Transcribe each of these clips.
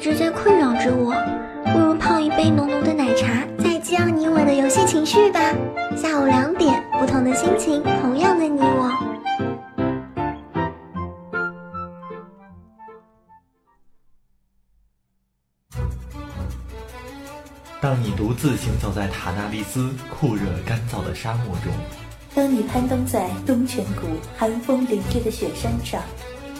直在困扰着我，不如泡一杯浓浓的奶茶，再激昂你我的游戏情绪吧。下午两点，不同的心情，同样的你我。当你独自行走在塔纳利斯酷热干燥的沙漠中，当你攀登在东泉谷寒风凛冽的雪山上。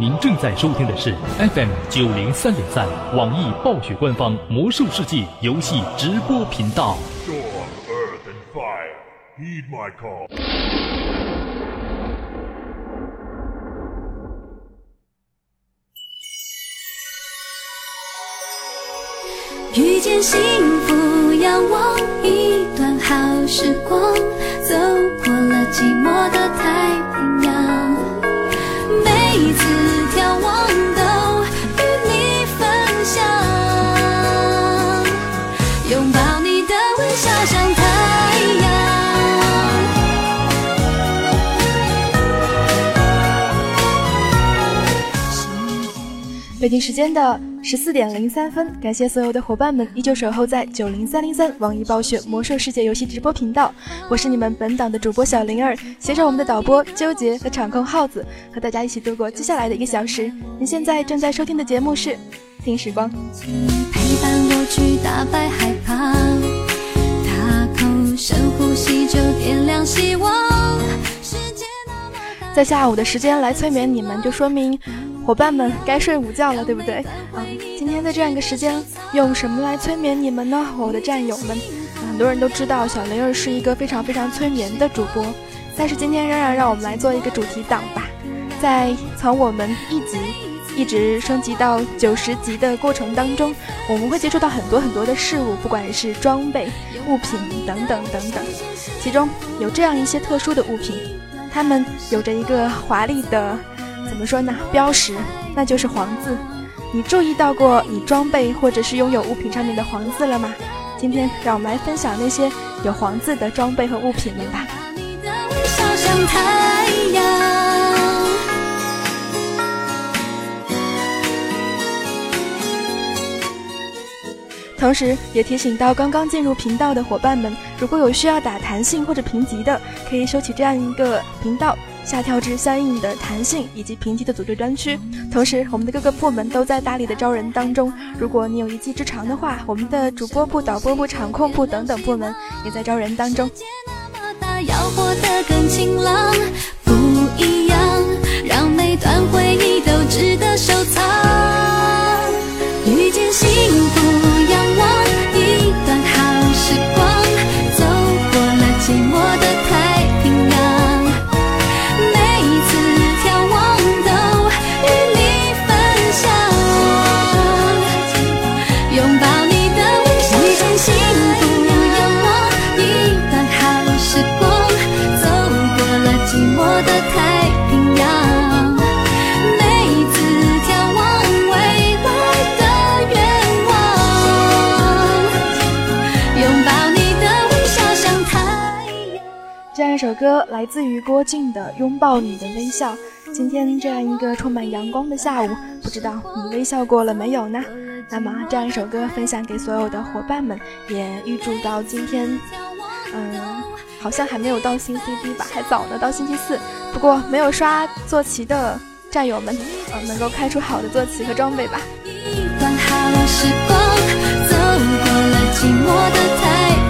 您正在收听的是 FM 九零三点三网易暴雪官方《魔兽世界》游戏直播频道。遇见幸福，仰望一段好时光，走过了寂寞的太北京时间的十四点零三分，感谢所有的伙伴们依旧守候在九零三零三网易暴雪魔兽世界游戏直播频道。我是你们本档的主播小灵儿，携手我们的导播纠结和场控耗子，和大家一起度过接下来的一个小时。您现在正在收听的节目是《听时光》。陪伴我去打败害怕，大口深呼吸就点亮希望。在下午的时间来催眠你们，就说明。伙伴们该睡午觉了，对不对？嗯，今天在这样一个时间，用什么来催眠你们呢？我的战友们，很多人都知道小雷儿是一个非常非常催眠的主播，但是今天仍然让我们来做一个主题党吧。在从我们一级一直升级到九十级的过程当中，我们会接触到很多很多的事物，不管是装备、物品等等等等，其中有这样一些特殊的物品，它们有着一个华丽的。怎么说呢？标识，那就是黄字。你注意到过你装备或者是拥有物品上面的黄字了吗？今天让我们来分享那些有黄字的装备和物品们吧。同时，也提醒到刚刚进入频道的伙伴们，如果有需要打弹性或者评级的，可以收起这样一个频道。下调至相应的弹性以及评级的组织专区，同时我们的各个部门都在大力的招人当中。如果你有一技之长的话，我们的主播部、导播部、场控部等等部门也在招人当中。要活得更晴朗，不一样，让每段回忆首歌来自于郭靖的《拥抱你的微笑》。今天这样一个充满阳光的下午，不知道你微笑过了没有呢？那么这样一首歌分享给所有的伙伴们，也预祝到今天，嗯，好像还没有到新 CD 吧，还早呢，到星期四。不过没有刷坐骑的战友们，呃，能够开出好的坐骑和装备吧。一段好时光走过了寂寞的太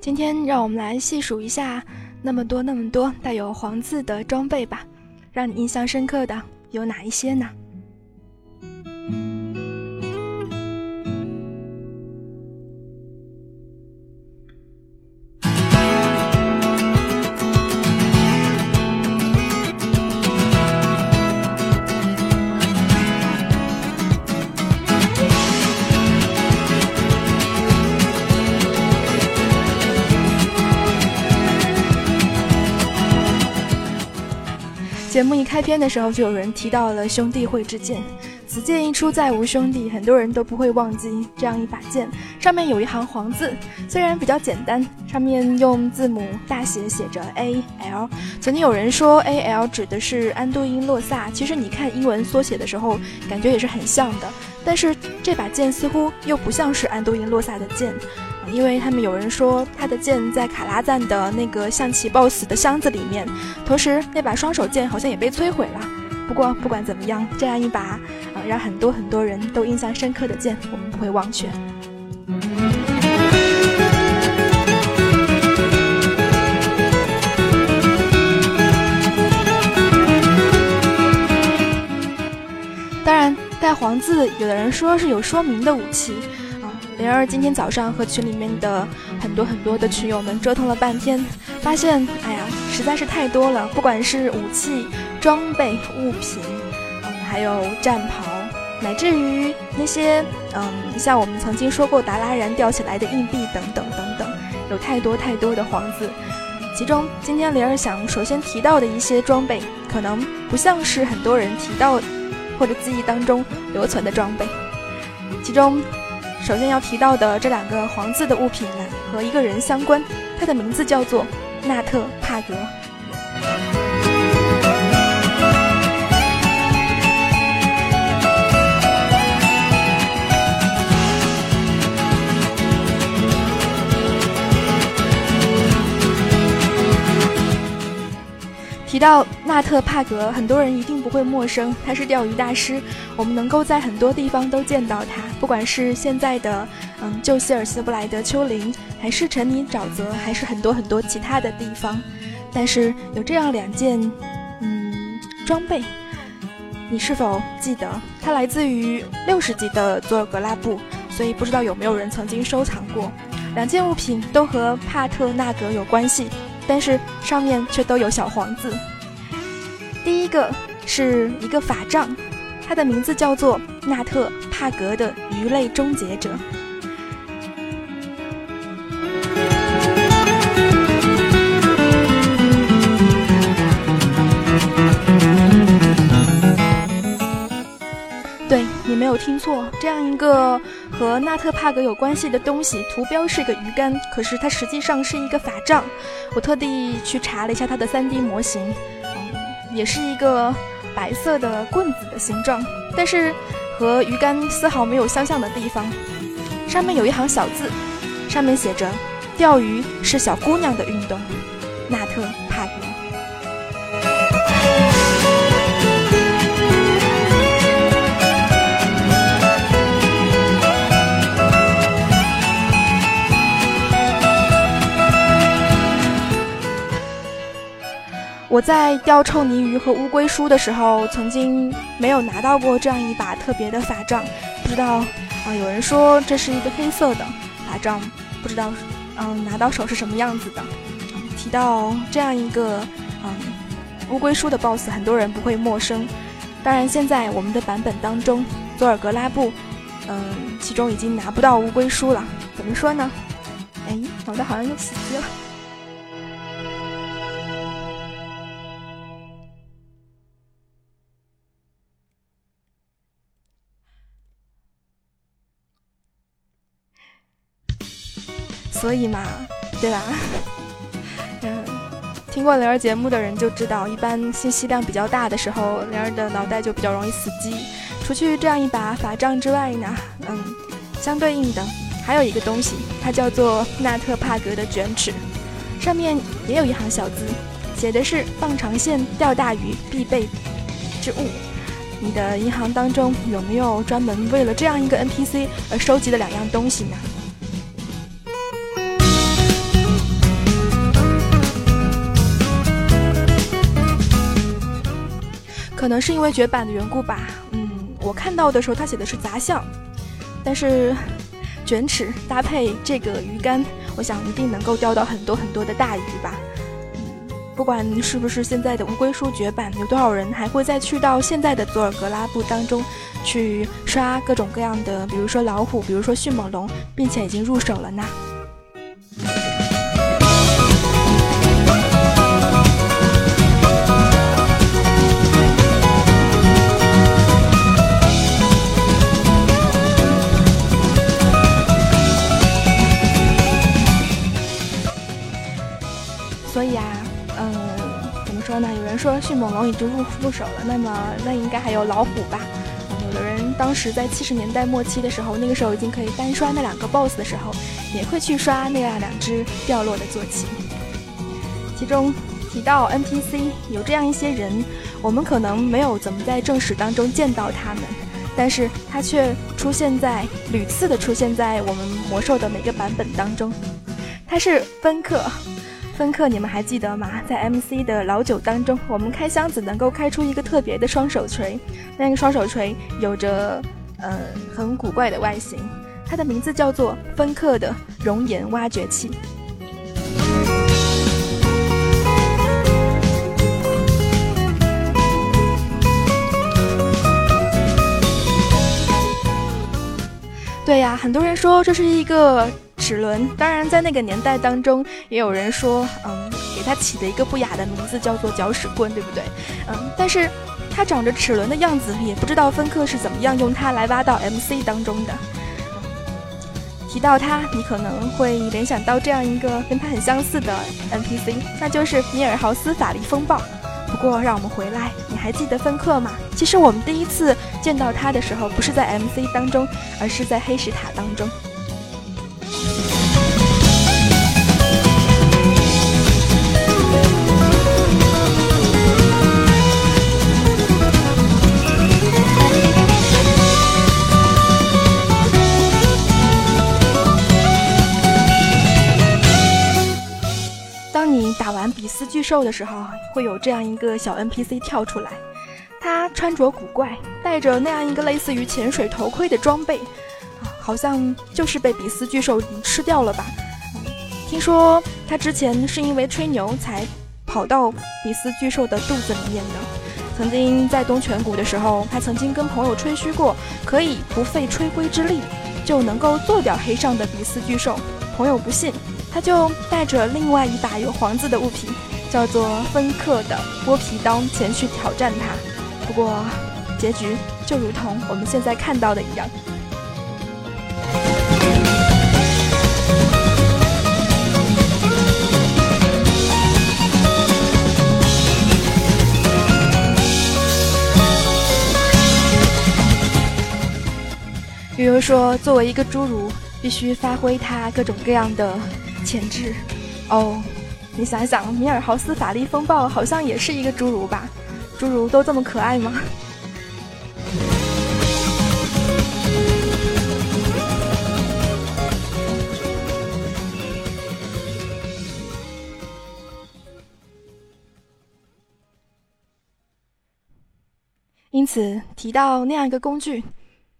今天让我们来细数一下那么多、那么多带有黄字的装备吧。让你印象深刻的有哪一些呢？节目一开篇的时候，就有人提到了兄弟会之剑。此剑一出，再无兄弟，很多人都不会忘记这样一把剑。上面有一行黄字，虽然比较简单，上面用字母大写写着 A L。曾经有人说 A L 指的是安多因洛萨，其实你看英文缩写的时候，感觉也是很像的。但是这把剑似乎又不像是安多因洛萨的剑。因为他们有人说他的剑在卡拉赞的那个象棋 BOSS 的箱子里面，同时那把双手剑好像也被摧毁了。不过不管怎么样，这样一把啊、呃、让很多很多人都印象深刻的剑，我们不会忘却。当然，带黄字，有的人说是有说明的武器。灵儿今天早上和群里面的很多很多的群友们折腾了半天，发现，哎呀，实在是太多了，不管是武器、装备、物品，嗯，还有战袍，乃至于那些，嗯，像我们曾经说过达拉然掉起来的硬币等等等等，有太多太多的黄字。其中，今天灵儿想首先提到的一些装备，可能不像是很多人提到或者记忆当中留存的装备，其中。首先要提到的这两个黄字的物品呢，和一个人相关，他的名字叫做纳特帕格。提到纳特·帕格，很多人一定不会陌生，他是钓鱼大师。我们能够在很多地方都见到他，不管是现在的嗯旧希尔斯布莱德丘陵，还是沉迷沼泽，还是很多很多其他的地方。但是有这样两件嗯装备，你是否记得？它来自于六十级的佐尔格拉布，所以不知道有没有人曾经收藏过。两件物品都和帕特纳格有关系。但是上面却都有小黄字。第一个是一个法杖，它的名字叫做纳特帕格的鱼类终结者。你没有听错，这样一个和纳特帕格有关系的东西，图标是个鱼竿，可是它实际上是一个法杖。我特地去查了一下它的 3D 模型，也是一个白色的棍子的形状，但是和鱼竿丝毫没有相像的地方。上面有一行小字，上面写着：“钓鱼是小姑娘的运动。”纳特我在钓臭泥鱼和乌龟书的时候，曾经没有拿到过这样一把特别的法杖。不知道啊，有人说这是一个黑色的法杖，不知道嗯拿到手是什么样子的。提到这样一个嗯乌龟书的 BOSS，很多人不会陌生。当然，现在我们的版本当中，佐尔格拉布嗯其中已经拿不到乌龟书了。怎么说呢？哎，脑袋好像又死机了。所以嘛，对吧？嗯，听过灵儿节目的人就知道，一般信息量比较大的时候，灵儿的脑袋就比较容易死机。除去这样一把法杖之外呢，嗯，相对应的还有一个东西，它叫做纳特帕格的卷尺，上面也有一行小字，写的是放长线钓大鱼必备之物。你的银行当中有没有专门为了这样一个 NPC 而收集的两样东西呢？可能是因为绝版的缘故吧，嗯，我看到的时候他写的是杂项，但是卷尺搭配这个鱼竿，我想一定能够钓到很多很多的大鱼吧。嗯，不管是不是现在的乌龟书绝版，有多少人还会再去到现在的佐尔格拉布当中去刷各种各样的，比如说老虎，比如说迅猛龙，并且已经入手了呢？说迅猛龙已经入入手了，那么那应该还有老虎吧？有的人当时在七十年代末期的时候，那个时候已经可以单刷那两个 BOSS 的时候，也会去刷那样两只掉落的坐骑。其中提到 NPC，有这样一些人，我们可能没有怎么在正史当中见到他们，但是他却出现在屡次的出现在我们魔兽的每个版本当中。他是芬克。芬克，你们还记得吗？在 MC 的老九当中，我们开箱子能够开出一个特别的双手锤，那个双手锤有着呃很古怪的外形，它的名字叫做芬克的熔岩挖掘器。对呀，很多人说这是一个。齿轮，当然在那个年代当中，也有人说，嗯，给它起的一个不雅的名字叫做搅屎棍，对不对？嗯，但是它长着齿轮的样子，也不知道芬克是怎么样用它来挖到 MC 当中的。提到它，你可能会联想到这样一个跟它很相似的 NPC，那就是米尔豪斯法力风暴。不过让我们回来，你还记得芬克吗？其实我们第一次见到他的时候，不是在 MC 当中，而是在黑石塔当中。比斯巨兽的时候，会有这样一个小 NPC 跳出来，他穿着古怪，戴着那样一个类似于潜水头盔的装备，好像就是被比斯巨兽吃掉了吧？听说他之前是因为吹牛才跑到比斯巨兽的肚子里面的。曾经在东泉谷的时候，他曾经跟朋友吹嘘过，可以不费吹灰之力就能够做掉黑上的比斯巨兽。朋友不信，他就带着另外一把有黄字的物品，叫做芬克的剥皮刀前去挑战他。不过，结局就如同我们现在看到的一样。比如说，作为一个侏儒，必须发挥他各种各样的潜质。哦，你想想，米尔豪斯法力风暴好像也是一个侏儒吧？侏儒都这么可爱吗？因此，提到那样一个工具。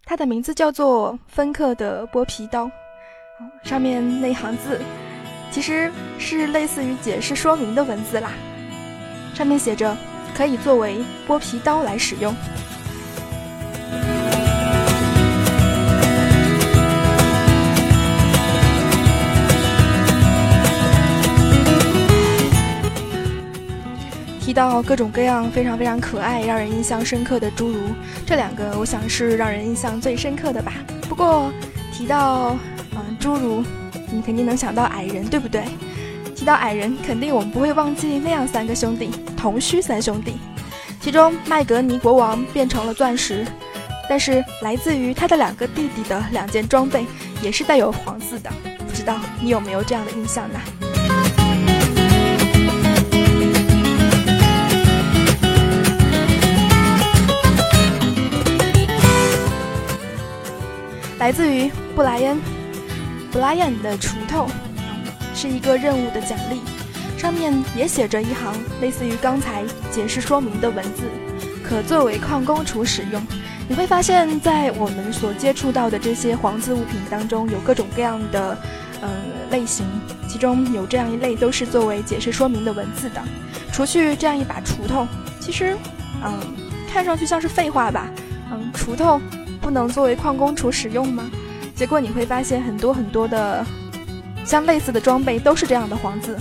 它的名字叫做芬克的剥皮刀，上面那行字其实是类似于解释说明的文字啦。上面写着可以作为剥皮刀来使用。提到各种各样非常非常可爱、让人印象深刻的侏儒，这两个我想是让人印象最深刻的吧。不过提到嗯侏儒，你肯定能想到矮人，对不对？提到矮人，肯定我们不会忘记那样三个兄弟——铜须三兄弟。其中麦格尼国王变成了钻石，但是来自于他的两个弟弟的两件装备也是带有黄字的，不知道你有没有这样的印象呢？来自于布莱恩，布莱恩的锄头是一个任务的奖励，上面也写着一行类似于刚才解释说明的文字，可作为矿工锄使用。你会发现在我们所接触到的这些黄字物品当中，有各种各样的嗯类型，其中有这样一类都是作为解释说明的文字的。除去这样一把锄头，其实嗯看上去像是废话吧，嗯锄头。不能作为矿工锄使用吗？结果你会发现很多很多的像类似的装备都是这样的黄字，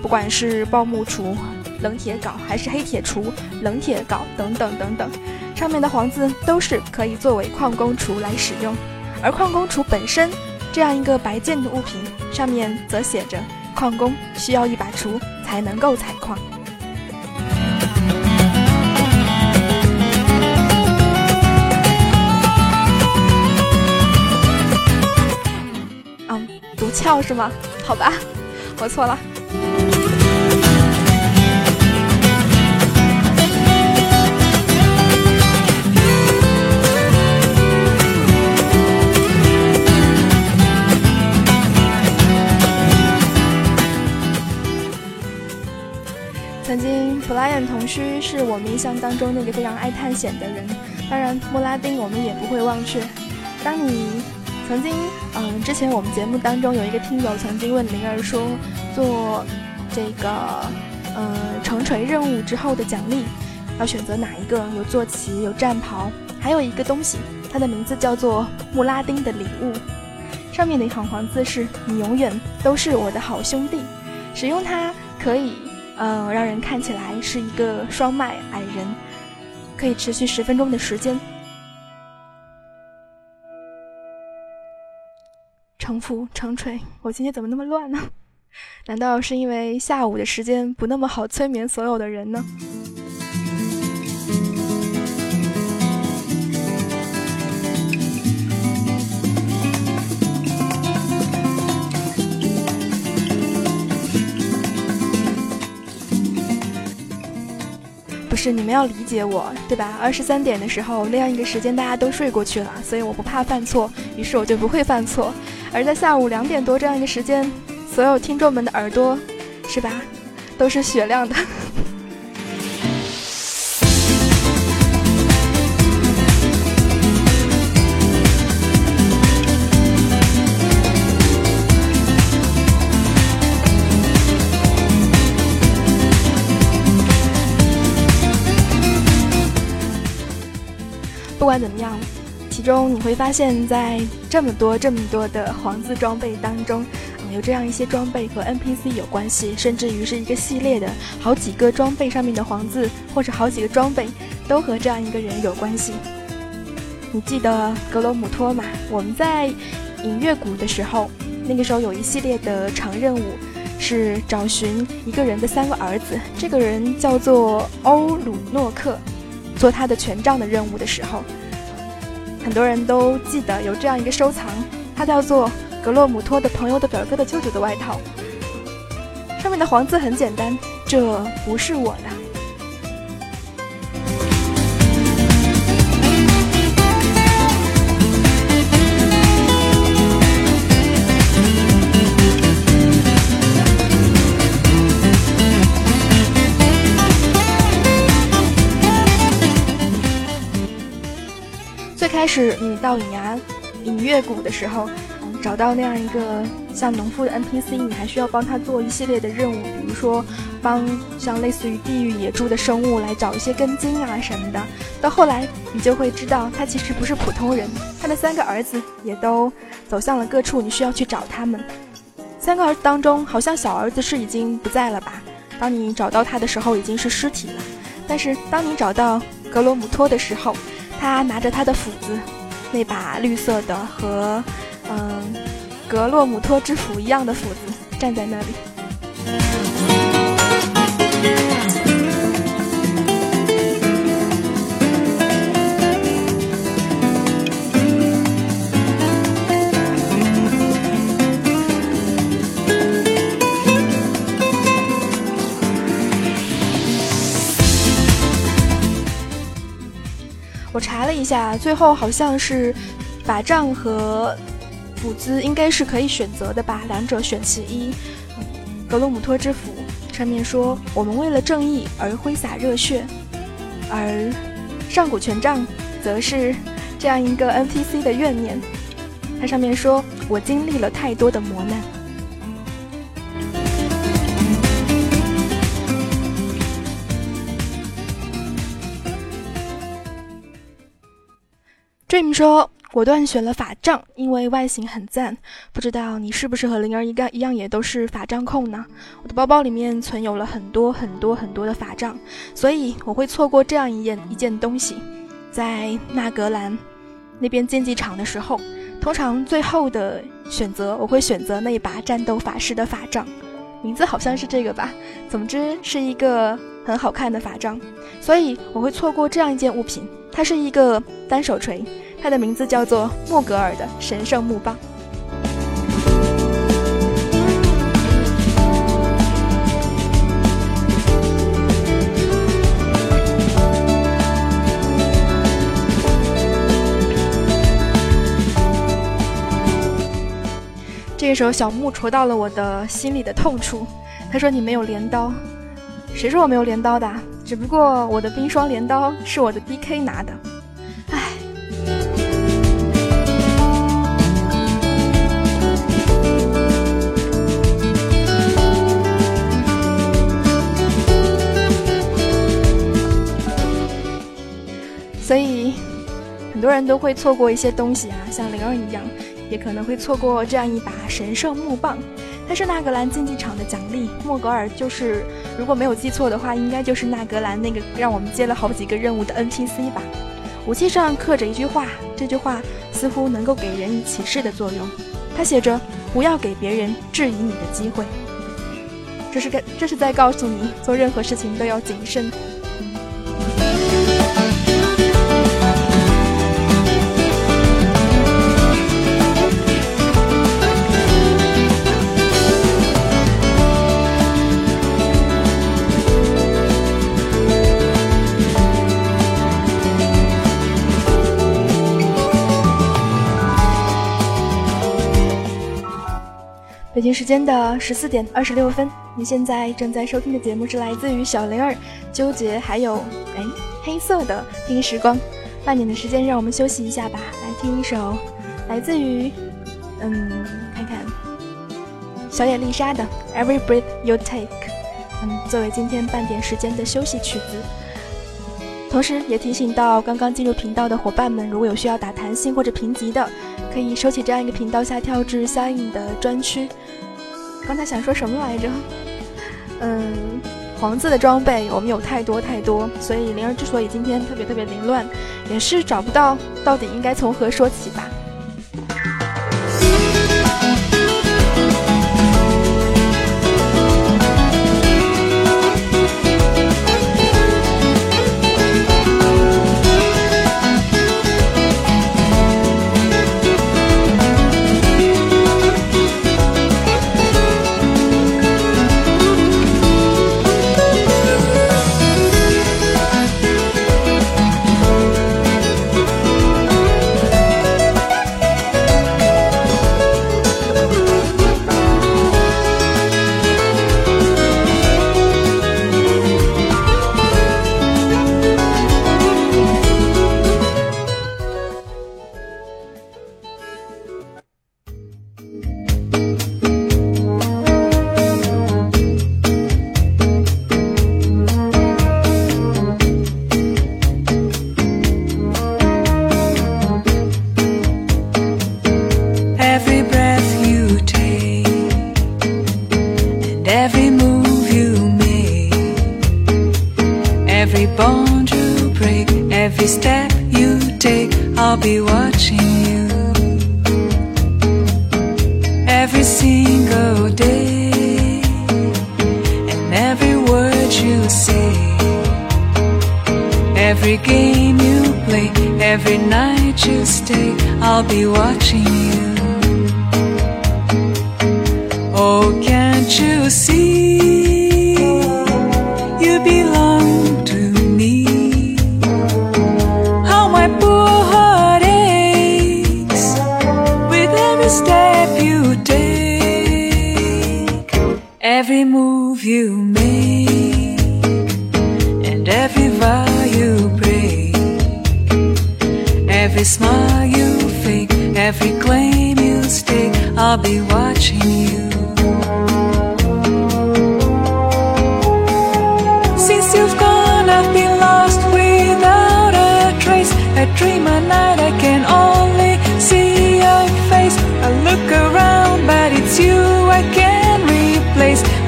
不管是爆木锄、冷铁镐，还是黑铁锄、冷铁镐等等等等，上面的黄字都是可以作为矿工锄来使用。而矿工锄本身这样一个白件的物品，上面则写着矿工需要一把锄才能够采矿。翘是吗？好吧，我错了。曾经，布莱恩同须是我们印象当中那个非常爱探险的人。当然，莫拉丁我们也不会忘却。当你。曾经，嗯，之前我们节目当中有一个听友曾经问灵儿说，做这个，呃，城锤任务之后的奖励要选择哪一个？有坐骑，有战袍，还有一个东西，它的名字叫做穆拉丁的礼物。上面的一行黄字是：你永远都是我的好兄弟。使用它可以，呃，让人看起来是一个双脉矮人，可以持续十分钟的时间。城府城锤，我今天怎么那么乱呢？难道是因为下午的时间不那么好催眠所有的人呢？不是你们要理解我，对吧？二十三点的时候那样一个时间，大家都睡过去了，所以我不怕犯错，于是我就不会犯错。而在下午两点多这样一个时间，所有听众们的耳朵，是吧，都是雪亮的。不管怎么样，其中你会发现，在这么多这么多的黄字装备当中，有这样一些装备和 NPC 有关系，甚至于是一个系列的好几个装备上面的黄字，或者好几个装备都和这样一个人有关系。你记得格罗姆托吗？我们在隐月谷的时候，那个时候有一系列的长任务，是找寻一个人的三个儿子，这个人叫做欧鲁诺克。做他的权杖的任务的时候，很多人都记得有这样一个收藏，它叫做格洛姆托的朋友的表哥的舅舅的外套，上面的黄字很简单，这不是我的。始你到隐牙隐月谷的时候，找到那样一个像农夫的 NPC，你还需要帮他做一系列的任务，比如说帮像类似于地狱野猪的生物来找一些根茎啊什么的。到后来你就会知道，他其实不是普通人，他的三个儿子也都走向了各处，你需要去找他们。三个儿子当中，好像小儿子是已经不在了吧？当你找到他的时候，已经是尸体了。但是当你找到格罗姆托的时候，他拿着他的斧子，那把绿色的和嗯格洛姆托之斧一样的斧子，站在那里。我查了一下，最后好像是法杖和斧子应该是可以选择的吧，两者选其一。格罗姆托之斧上面说：“我们为了正义而挥洒热血。”而上古权杖则是这样一个 NPC 的怨念，它上面说：“我经历了太多的磨难。” Dream 说：“果断选了法杖，因为外形很赞。不知道你是不是和灵儿一个一样，也都是法杖控呢？我的包包里面存有了很多很多很多的法杖，所以我会错过这样一件一件东西。在纳格兰那边竞技场的时候，通常最后的选择我会选择那一把战斗法师的法杖，名字好像是这个吧。总之是一个很好看的法杖，所以我会错过这样一件物品。”它是一个单手锤，它的名字叫做莫格尔的神圣木棒。这个时候，小木戳到了我的心里的痛处。他说：“你没有镰刀。”谁说我没有镰刀的？只不过我的冰霜镰刀是我的 DK 拿的，所以很多人都会错过一些东西啊，像灵儿一样，也可能会错过这样一把神圣木棒。它是纳格兰竞技场的奖励，莫格尔就是，如果没有记错的话，应该就是纳格兰那个让我们接了好几个任务的 NPC 吧。武器上刻着一句话，这句话似乎能够给人以启示的作用。它写着：“不要给别人质疑你的机会。”这是个，这是在告诉你，做任何事情都要谨慎。京时间的十四点二十六分，你现在正在收听的节目是来自于小灵儿、纠结还有哎黑色的听时光。半年的时间，让我们休息一下吧，来听一首来自于嗯，看看小野丽莎的《Every Breath You Take》，嗯，作为今天半点时间的休息曲子。同时也提醒到刚刚进入频道的伙伴们，如果有需要打弹性或者评级的，可以收起这样一个频道下跳至相应的专区。刚才想说什么来着？嗯，黄色的装备我们有太多太多，所以灵儿之所以今天特别特别凌乱，也是找不到到底应该从何说起吧。Every game you play, every night you stay, I'll be watching you. Oh, can't you see?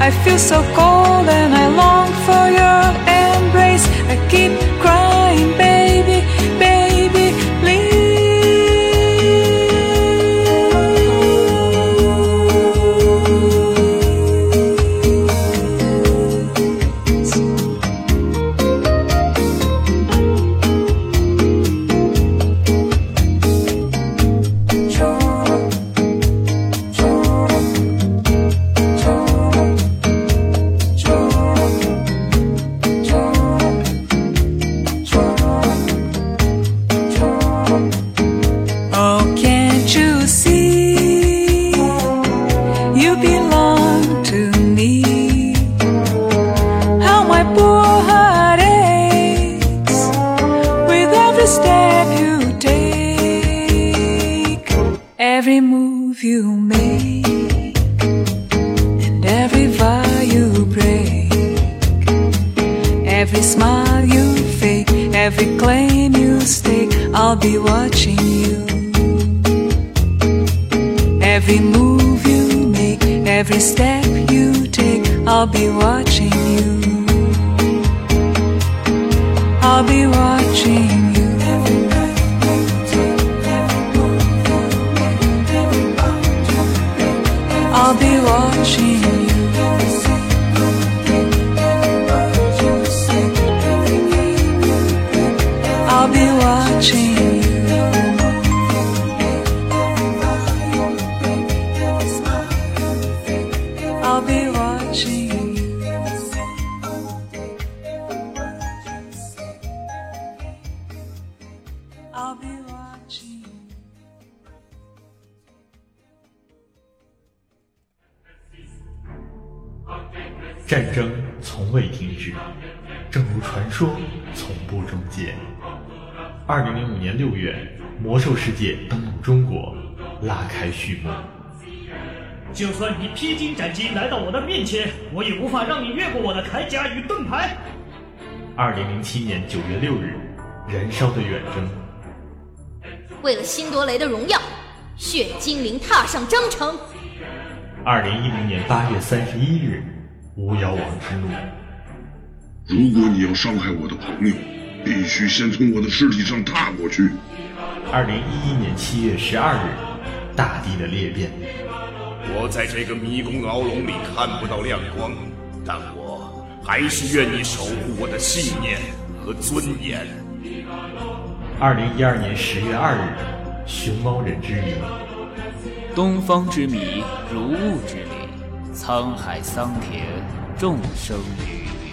I feel so cold and I long for your embrace. I keep every vow you break, every smile you fake, every claim you stake. I'll be watching you. Every move you make, every step you take, I'll be watching you. I'll be watching 就算你披荆斩棘来到我的面前，我也无法让你越过我的铠甲与盾牌。二零零七年九月六日，燃烧的远征。为了辛多雷的荣耀，血精灵踏上征程。二零一零年八月三十一日，巫妖王之怒。如果你要伤害我的朋友，必须先从我的尸体上踏过去。二零一一年七月十二日，大地的裂变。我在这个迷宫牢笼里看不到亮光，但我还是愿意守护我的信念和尊严。二零一二年十月二日，熊猫人之谜。东方之谜，如雾之谜，沧海桑田，众生鱼鱼。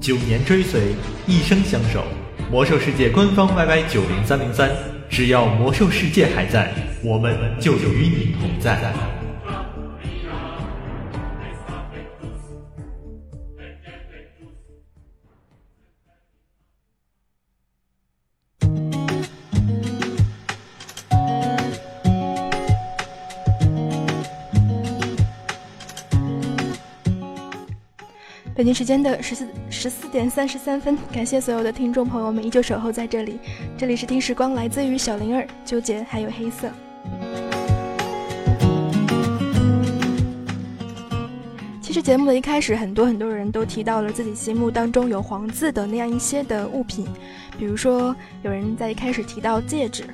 九年追随，一生相守。魔兽世界官方 YY 九零三零三，只要魔兽世界还在，我们就与你同在。北京时间的十四十四点三十三分，感谢所有的听众朋友们依旧守候在这里。这里是听时光，来自于小灵儿、纠结还有黑色。其实节目的一开始，很多很多人都提到了自己心目当中有黄字的那样一些的物品，比如说有人在一开始提到戒指。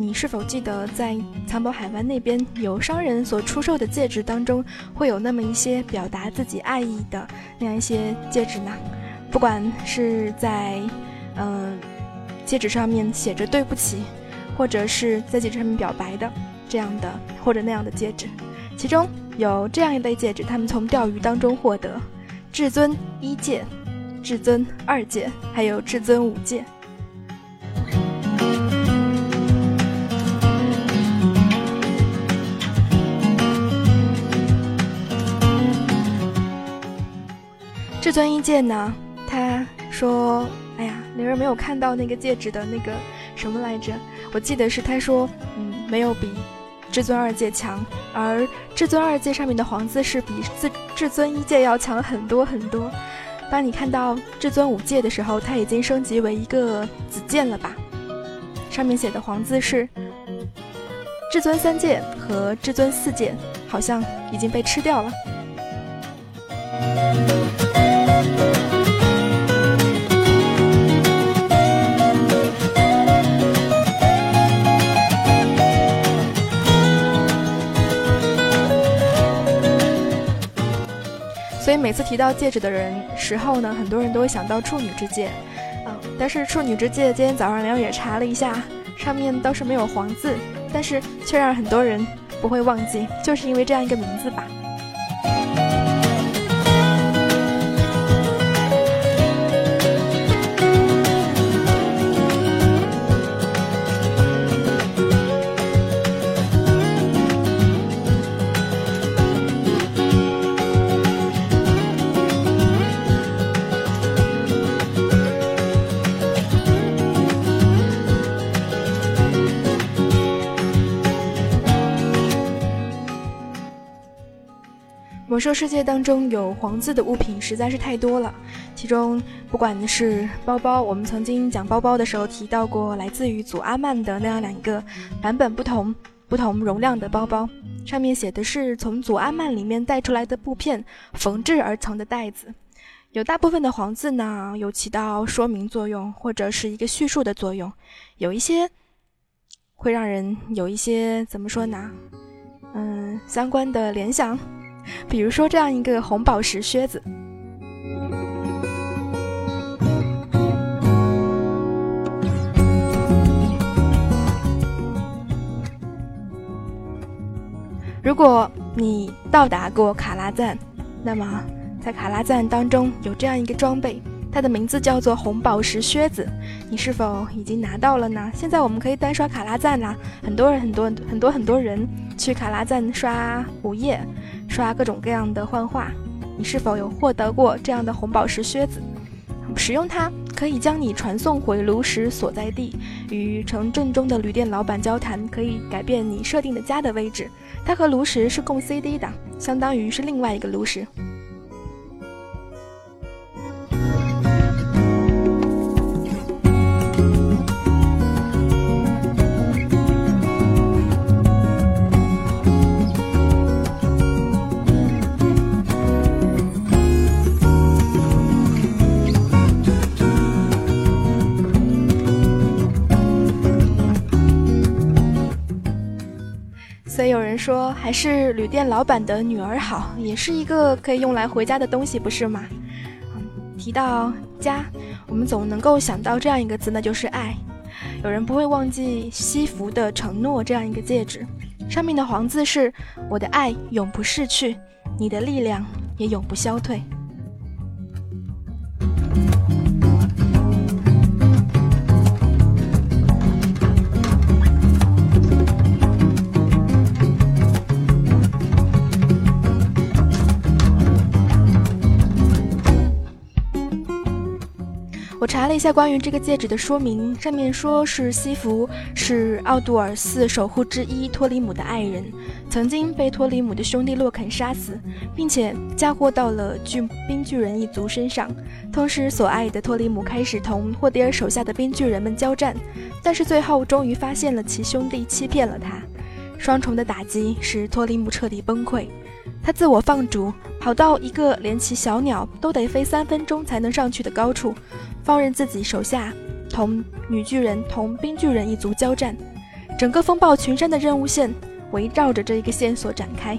你是否记得在藏宝海湾那边有商人所出售的戒指当中，会有那么一些表达自己爱意的那样一些戒指呢？不管是在嗯戒指上面写着对不起，或者是在戒指上面表白的这样的或者那样的戒指，其中有这样一类戒指，他们从钓鱼当中获得至尊一戒、至尊二戒，还有至尊五戒。至尊一戒呢？他说：“哎呀，灵儿没有看到那个戒指的那个什么来着？我记得是他说，嗯，没有比至尊二戒强，而至尊二戒上面的黄字是比至至尊一戒要强很多很多。当你看到至尊五戒的时候，它已经升级为一个紫剑了吧？上面写的黄字是至尊三戒和至尊四戒，好像已经被吃掉了。”所以每次提到戒指的人时候呢，很多人都会想到处女之戒，嗯，但是处女之戒今天早上梁也查了一下，上面倒是没有黄字，但是却让很多人不会忘记，就是因为这样一个名字吧。兽世界当中有黄字的物品实在是太多了，其中不管是包包，我们曾经讲包包的时候提到过，来自于祖阿曼的那样两个版本不同、不同容量的包包，上面写的是从祖阿曼里面带出来的布片缝制而成的袋子，有大部分的黄字呢有起到说明作用或者是一个叙述的作用，有一些会让人有一些怎么说呢？嗯，相关的联想。比如说这样一个红宝石靴子，如果你到达过卡拉赞，那么在卡拉赞当中有这样一个装备，它的名字叫做红宝石靴子，你是否已经拿到了呢？现在我们可以单刷卡拉赞啦，很多人很多很多很多人去卡拉赞刷午夜。刷各种各样的幻化。你是否有获得过这样的红宝石靴子？使用它可以将你传送回炉石所在地，与城镇中的旅店老板交谈，可以改变你设定的家的位置。它和炉石是共 CD 的，相当于是另外一个炉石。所以有人说，还是旅店老板的女儿好，也是一个可以用来回家的东西，不是吗？嗯，提到家，我们总能够想到这样一个字，那就是爱。有人不会忘记西服的承诺这样一个戒指，上面的黄字是“我的爱永不逝去，你的力量也永不消退”。查了一下关于这个戒指的说明，上面说是西弗是奥杜尔四守护之一托里姆的爱人，曾经被托里姆的兄弟洛肯杀死，并且嫁祸到了巨冰巨人一族身上。同时，所爱的托里姆开始同霍迪尔手下的冰巨人们交战，但是最后终于发现了其兄弟欺骗了他。双重的打击使托利姆彻底崩溃，他自我放逐，跑到一个连其小鸟都得飞三分钟才能上去的高处。放任自己手下同女巨人同冰巨人一族交战，整个风暴群山的任务线围绕着这一个线索展开。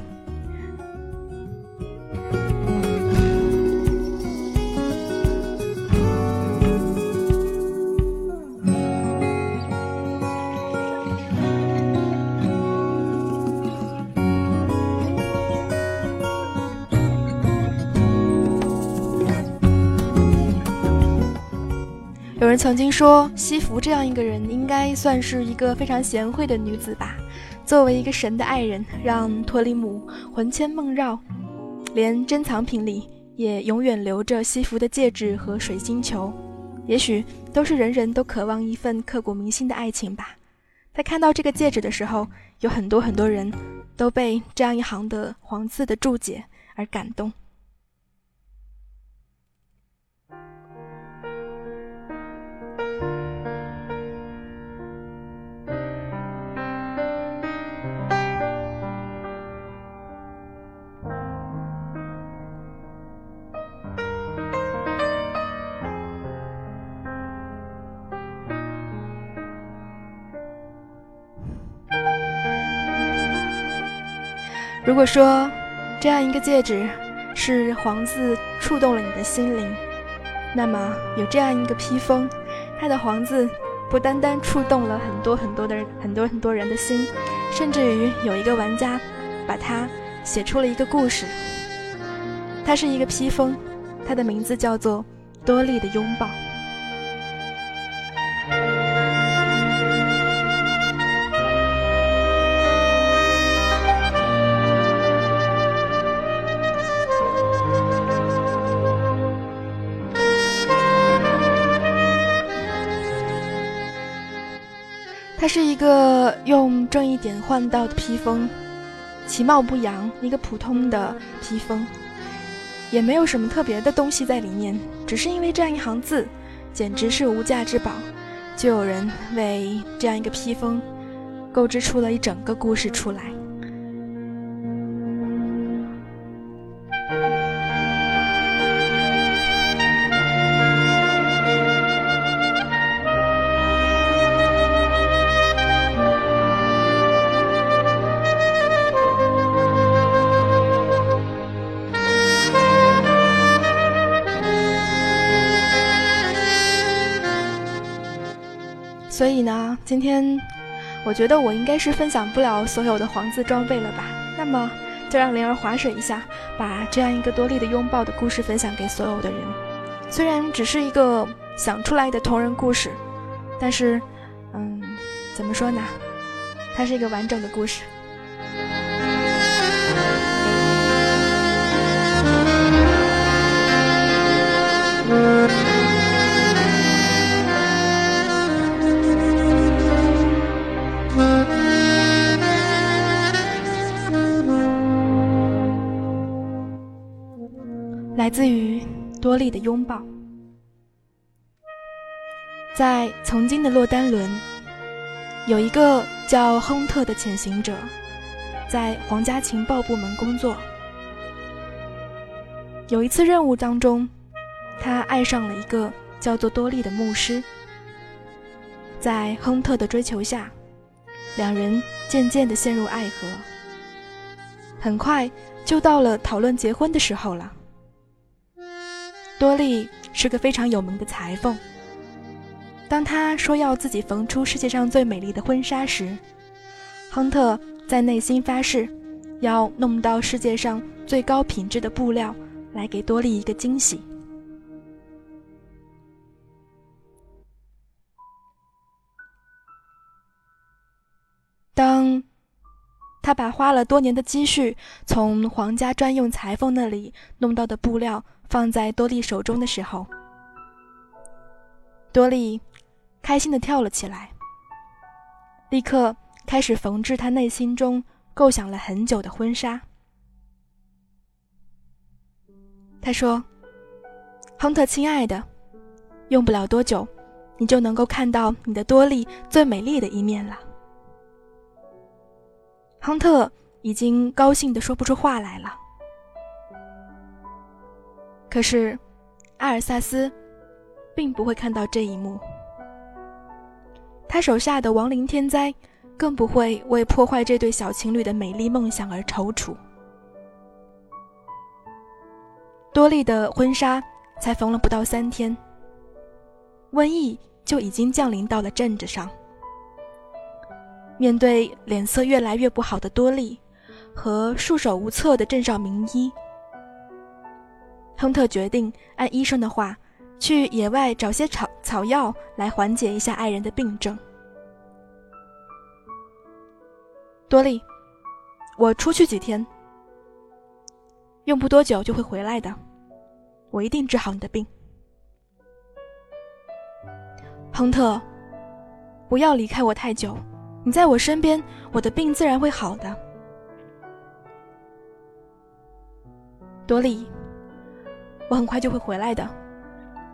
人曾经说，西弗这样一个人应该算是一个非常贤惠的女子吧。作为一个神的爱人，让托里姆魂牵梦绕，连珍藏品里也永远留着西弗的戒指和水晶球。也许都是人人都渴望一份刻骨铭心的爱情吧。在看到这个戒指的时候，有很多很多人都被这样一行的黄字的注解而感动。如果说这样一个戒指是黄字触动了你的心灵，那么有这样一个披风，它的黄字不单单触动了很多很多的很多很多人的心，甚至于有一个玩家把它写出了一个故事。它是一个披风，它的名字叫做多利的拥抱。是一个用正义点换到的披风，其貌不扬，一个普通的披风，也没有什么特别的东西在里面，只是因为这样一行字，简直是无价之宝，就有人为这样一个披风，构织出了一整个故事出来。今天，我觉得我应该是分享不了所有的黄字装备了吧。那么，就让灵儿划水一下，把这样一个多莉的拥抱的故事分享给所有的人。虽然只是一个想出来的同人故事，但是，嗯，怎么说呢？它是一个完整的故事。来自于多莉的拥抱。在曾经的洛丹伦，有一个叫亨特的潜行者，在皇家情报部门工作。有一次任务当中，他爱上了一个叫做多莉的牧师。在亨特的追求下，两人渐渐地陷入爱河。很快就到了讨论结婚的时候了。多莉是个非常有名的裁缝。当他说要自己缝出世界上最美丽的婚纱时，亨特在内心发誓，要弄到世界上最高品质的布料，来给多莉一个惊喜。当他把花了多年的积蓄从皇家专用裁缝那里弄到的布料放在多莉手中的时候，多莉。开心的跳了起来，立刻开始缝制他内心中构想了很久的婚纱。他说：“亨特，亲爱的，用不了多久，你就能够看到你的多莉最美丽的一面了。”亨特已经高兴的说不出话来了。可是，阿尔萨斯并不会看到这一幕。他手下的亡灵天灾，更不会为破坏这对小情侣的美丽梦想而踌躇。多莉的婚纱才缝了不到三天，瘟疫就已经降临到了镇子上。面对脸色越来越不好的多莉和束手无策的镇上名医，亨特决定按医生的话。去野外找些草草药来缓解一下爱人的病症。多莉，我出去几天，用不多久就会回来的，我一定治好你的病。亨特，不要离开我太久，你在我身边，我的病自然会好的。多莉，我很快就会回来的。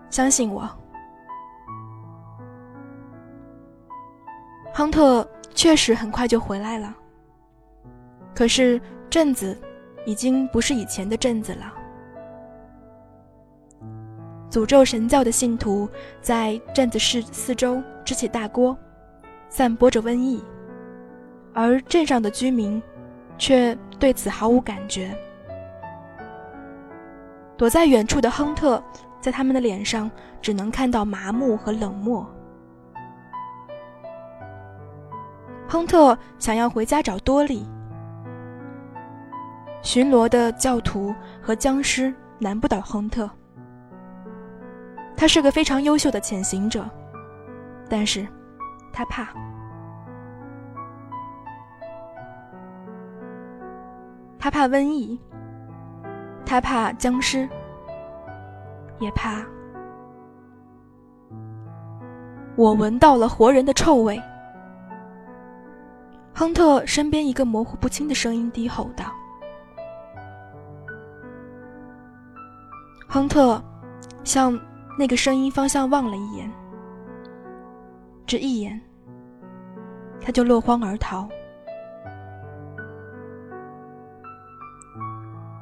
相信我，亨特确实很快就回来了。可是镇子已经不是以前的镇子了。诅咒神教的信徒在镇子市四周支起大锅，散播着瘟疫，而镇上的居民却对此毫无感觉。躲在远处的亨特。在他们的脸上，只能看到麻木和冷漠。亨特想要回家找多利。巡逻的教徒和僵尸难不倒亨特。他是个非常优秀的潜行者，但是，他怕。他怕瘟疫。他怕僵尸。也怕，我闻到了活人的臭味。亨特身边一个模糊不清的声音低吼道：“亨特，向那个声音方向望了一眼，只一眼，他就落荒而逃。”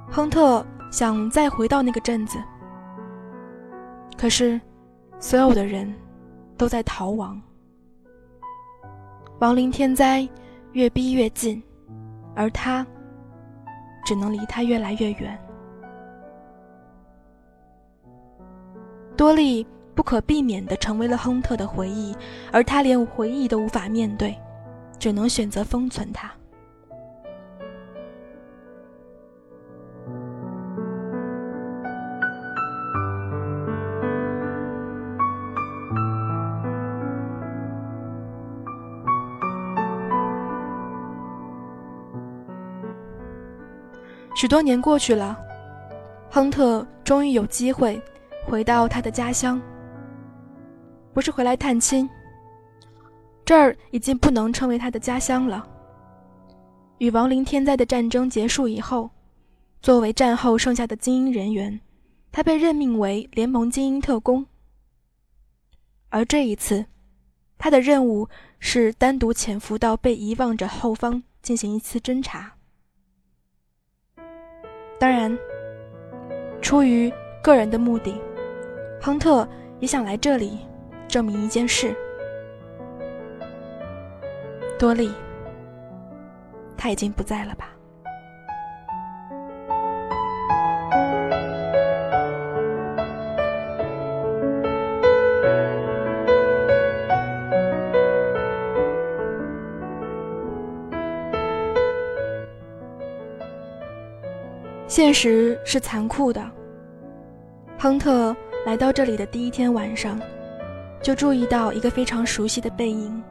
亨特想再回到那个镇子。可是，所有的人都在逃亡，亡灵天灾越逼越近，而他只能离他越来越远。多莉不可避免地成为了亨特的回忆，而他连回忆都无法面对，只能选择封存它。许多年过去了，亨特终于有机会回到他的家乡。不是回来探亲，这儿已经不能称为他的家乡了。与亡灵天灾的战争结束以后，作为战后剩下的精英人员，他被任命为联盟精英特工，而这一次，他的任务是单独潜伏到被遗忘者后方进行一次侦查。当然，出于个人的目的，亨特也想来这里证明一件事：多利，他已经不在了吧？现实是残酷的。亨特来到这里的第一天晚上，就注意到一个非常熟悉的背影。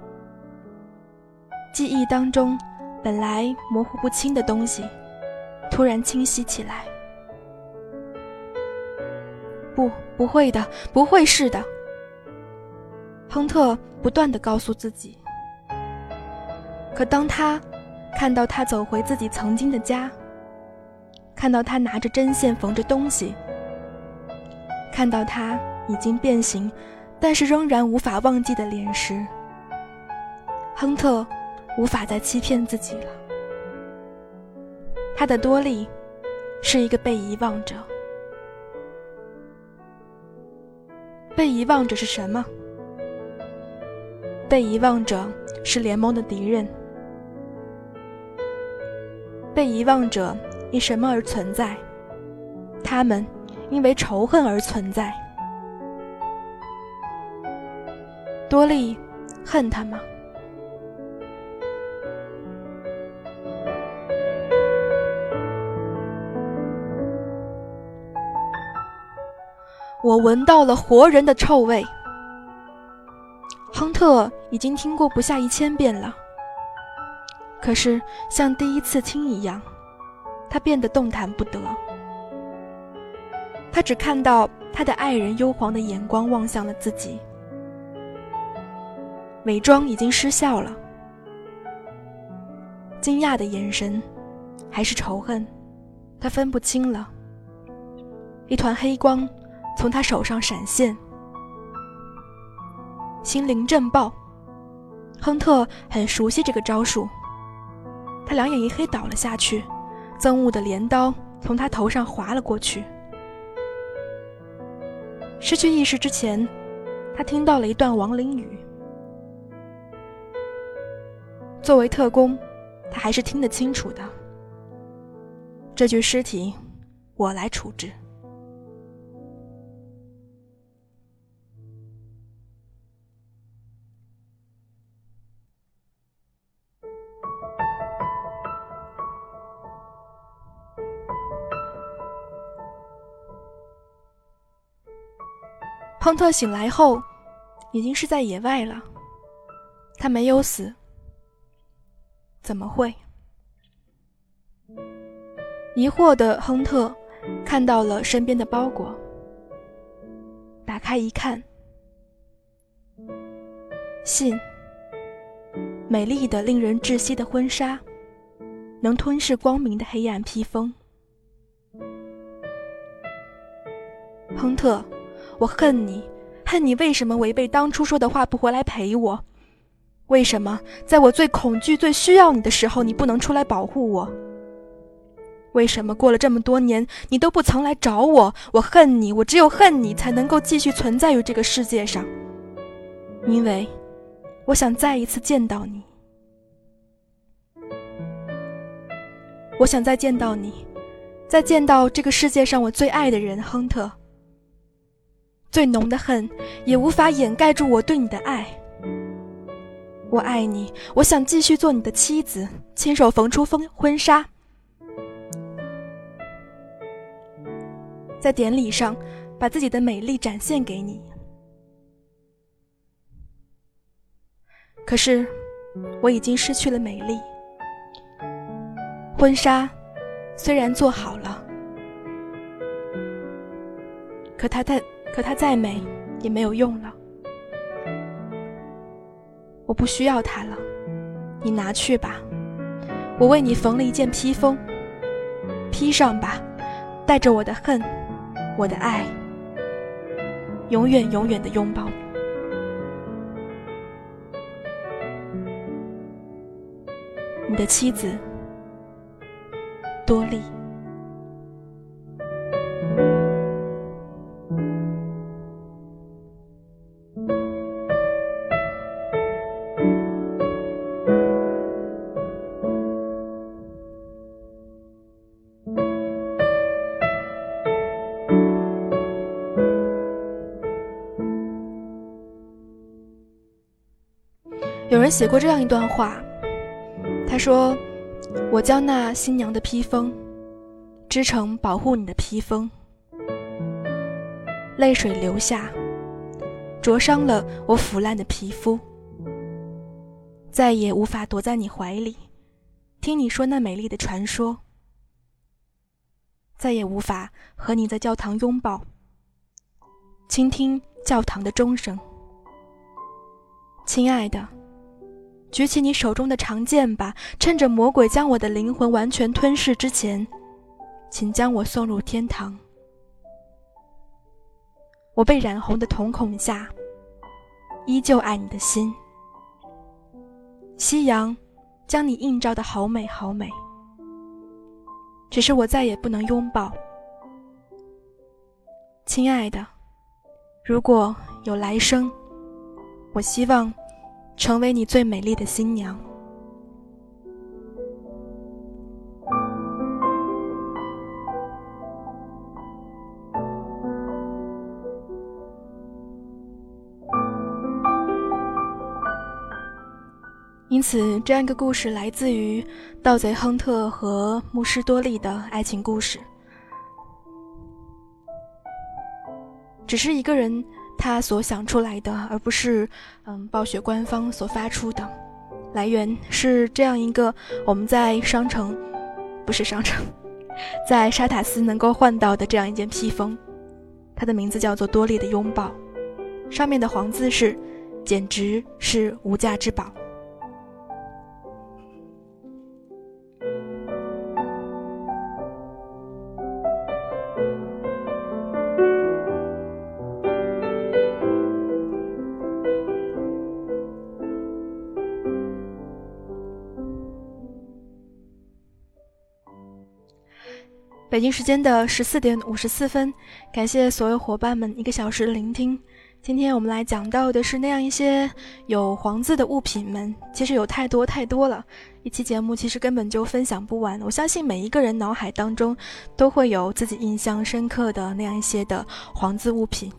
记忆当中本来模糊不清的东西，突然清晰起来。不，不会的，不会是的。亨特不断的告诉自己。可当他看到他走回自己曾经的家，看到他拿着针线缝着东西，看到他已经变形，但是仍然无法忘记的脸时，亨特无法再欺骗自己了。他的多利是一个被遗忘者。被遗忘者是什么？被遗忘者是联盟的敌人。被遗忘者。因什么而存在？他们因为仇恨而存在。多利恨他吗？我闻到了活人的臭味。亨特已经听过不下一千遍了，可是像第一次听一样。他变得动弹不得，他只看到他的爱人幽黄的眼光望向了自己，伪装已经失效了。惊讶的眼神，还是仇恨，他分不清了。一团黑光从他手上闪现，心灵震爆。亨特很熟悉这个招数，他两眼一黑，倒了下去。憎恶的镰刀从他头上划了过去。失去意识之前，他听到了一段亡灵语。作为特工，他还是听得清楚的。这具尸体，我来处置。亨特醒来后，已经是在野外了。他没有死，怎么会？疑惑的亨特看到了身边的包裹，打开一看，信。美丽的、令人窒息的婚纱，能吞噬光明的黑暗披风。亨特。我恨你，恨你为什么违背当初说的话不回来陪我？为什么在我最恐惧、最需要你的时候，你不能出来保护我？为什么过了这么多年，你都不曾来找我？我恨你，我只有恨你才能够继续存在于这个世界上，因为我想再一次见到你，我想再见到你，再见到这个世界上我最爱的人，亨特。最浓的恨也无法掩盖住我对你的爱。我爱你，我想继续做你的妻子，亲手缝出婚婚纱，在典礼上把自己的美丽展现给你。可是我已经失去了美丽。婚纱虽然做好了，可它在。可它再美也没有用了，我不需要它了，你拿去吧。我为你缝了一件披风，披上吧，带着我的恨，我的爱，永远永远的拥抱你。的妻子多莉。有人写过这样一段话，他说：“我将那新娘的披风织成保护你的披风，泪水流下，灼伤了我腐烂的皮肤，再也无法躲在你怀里，听你说那美丽的传说，再也无法和你在教堂拥抱，倾听教堂的钟声，亲爱的。”举起你手中的长剑吧，趁着魔鬼将我的灵魂完全吞噬之前，请将我送入天堂。我被染红的瞳孔下，依旧爱你的心。夕阳将你映照的好美好美，只是我再也不能拥抱。亲爱的，如果有来生，我希望。成为你最美丽的新娘。因此，这样一个故事来自于盗贼亨特和牧师多利的爱情故事。只是一个人。他所想出来的，而不是嗯暴雪官方所发出的。来源是这样一个我们在商城，不是商城，在沙塔斯能够换到的这样一件披风，它的名字叫做多利的拥抱，上面的黄字是，简直是无价之宝。北京时间的十四点五十四分，感谢所有伙伴们一个小时的聆听。今天我们来讲到的是那样一些有黄字的物品们，其实有太多太多了，一期节目其实根本就分享不完。我相信每一个人脑海当中都会有自己印象深刻的那样一些的黄字物品，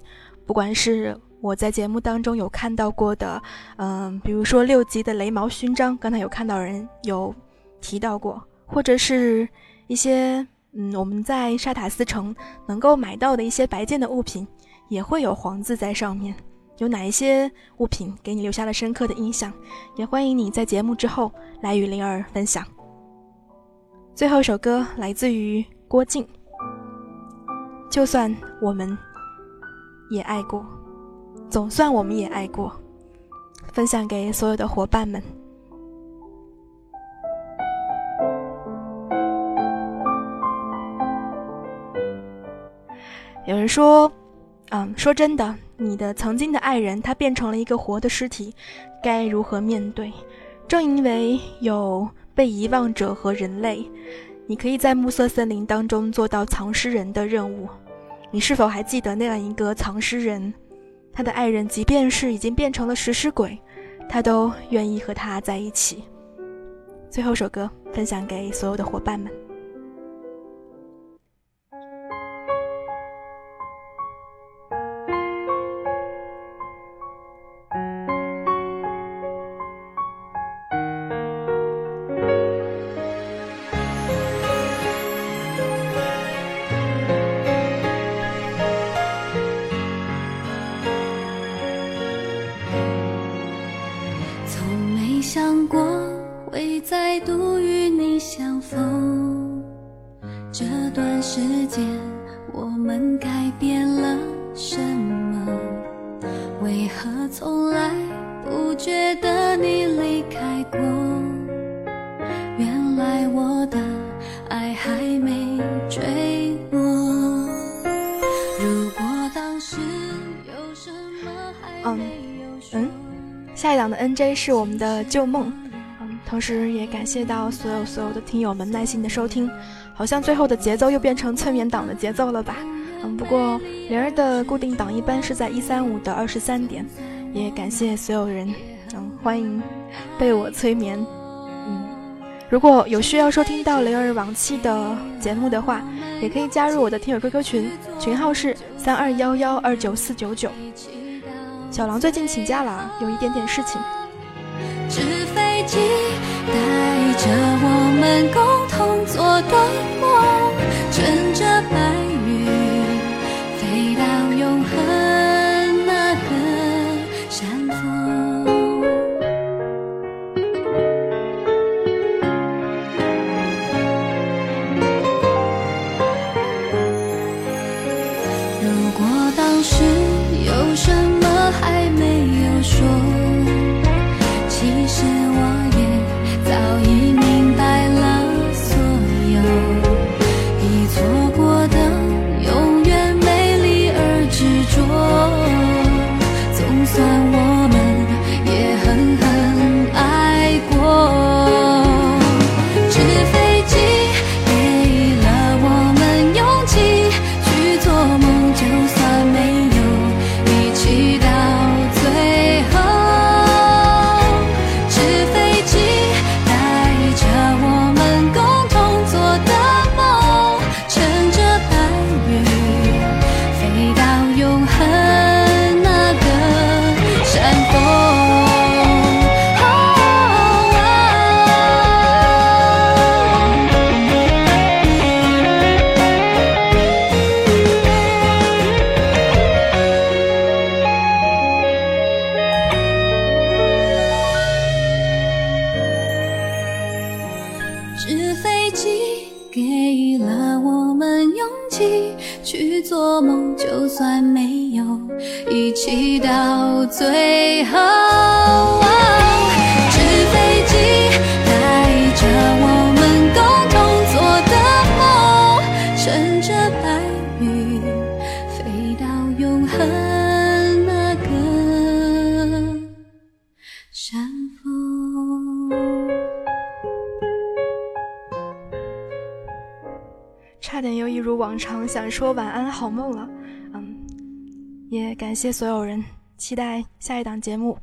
不管是我在节目当中有看到过的，嗯，比如说六级的雷毛勋章，刚才有看到人有提到过，或者是一些。嗯，我们在沙塔斯城能够买到的一些白件的物品，也会有黄字在上面。有哪一些物品给你留下了深刻的印象？也欢迎你在节目之后来与灵儿分享。最后一首歌来自于郭靖，就算我们也爱过，总算我们也爱过，分享给所有的伙伴们。有人说，嗯，说真的，你的曾经的爱人他变成了一个活的尸体，该如何面对？正因为有被遗忘者和人类，你可以在暮色森林当中做到藏尸人的任务。你是否还记得那样一个藏尸人？他的爱人即便是已经变成了食尸鬼，他都愿意和他在一起。最后首歌分享给所有的伙伴们。NJ 是我们的旧梦，嗯，同时也感谢到所有所有的听友们耐心的收听。好像最后的节奏又变成催眠档的节奏了吧？嗯，不过灵儿的固定档一般是在一三五的二十三点。也感谢所有人，嗯，欢迎被我催眠。嗯，如果有需要收听到雷儿往期的节目的话，也可以加入我的听友 QQ 群，群号是三二幺幺二九四九九。小狼最近请假了，有一点点事情。纸飞机带着我们共同做的梦，乘着白好梦了，嗯，也感谢所有人，期待下一档节目。